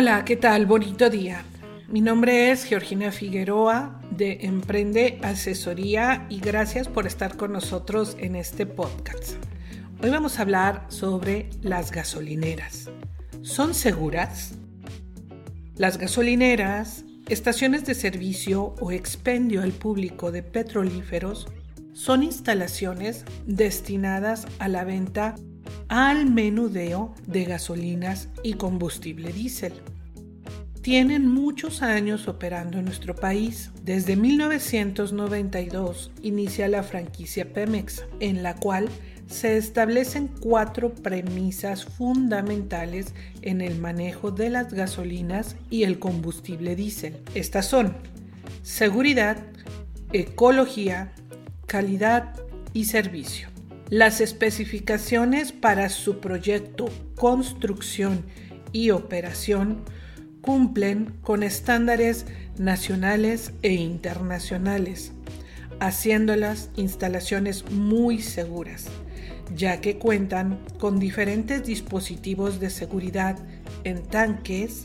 Hola, ¿qué tal? Bonito día. Mi nombre es Georgina Figueroa de Emprende Asesoría y gracias por estar con nosotros en este podcast. Hoy vamos a hablar sobre las gasolineras. ¿Son seguras? Las gasolineras, estaciones de servicio o expendio al público de petrolíferos son instalaciones destinadas a la venta al menudeo de gasolinas y combustible diésel. Tienen muchos años operando en nuestro país. Desde 1992 inicia la franquicia Pemex, en la cual se establecen cuatro premisas fundamentales en el manejo de las gasolinas y el combustible diésel. Estas son seguridad, ecología, calidad y servicio. Las especificaciones para su proyecto, construcción y operación cumplen con estándares nacionales e internacionales, haciendo las instalaciones muy seguras, ya que cuentan con diferentes dispositivos de seguridad en tanques,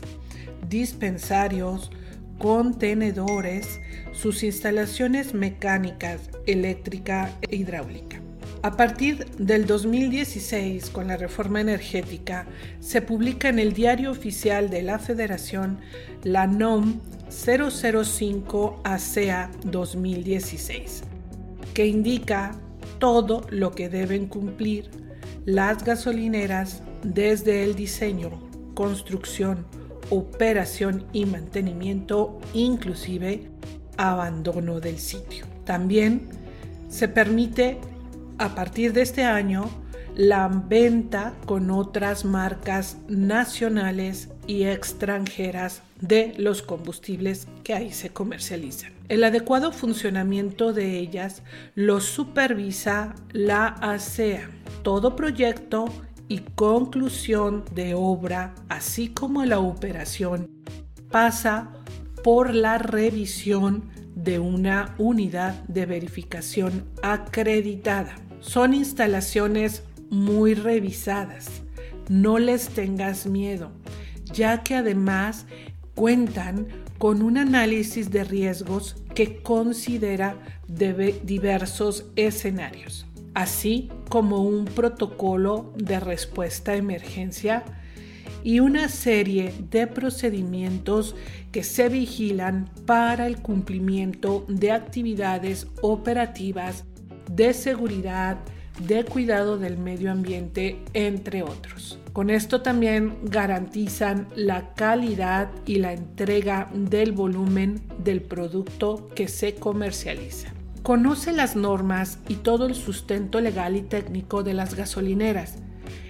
dispensarios, contenedores, sus instalaciones mecánicas, eléctrica e hidráulica. A partir del 2016, con la reforma energética, se publica en el Diario Oficial de la Federación la NOM 005 ACEA 2016, que indica todo lo que deben cumplir las gasolineras desde el diseño, construcción, operación y mantenimiento, inclusive abandono del sitio. También se permite a partir de este año la venta con otras marcas nacionales y extranjeras de los combustibles que ahí se comercializan. El adecuado funcionamiento de ellas lo supervisa la ASEA. Todo proyecto y conclusión de obra, así como la operación, pasa por la revisión de una unidad de verificación acreditada. Son instalaciones muy revisadas. No les tengas miedo, ya que además cuentan con un análisis de riesgos que considera diversos escenarios así como un protocolo de respuesta a emergencia y una serie de procedimientos que se vigilan para el cumplimiento de actividades operativas de seguridad, de cuidado del medio ambiente, entre otros. Con esto también garantizan la calidad y la entrega del volumen del producto que se comercializa. Conoce las normas y todo el sustento legal y técnico de las gasolineras.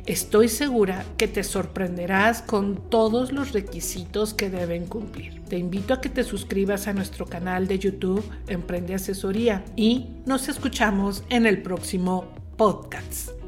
Estoy segura que te sorprenderás con todos los requisitos que deben cumplir. Te invito a que te suscribas a nuestro canal de YouTube Emprende Asesoría y nos escuchamos en el próximo podcast.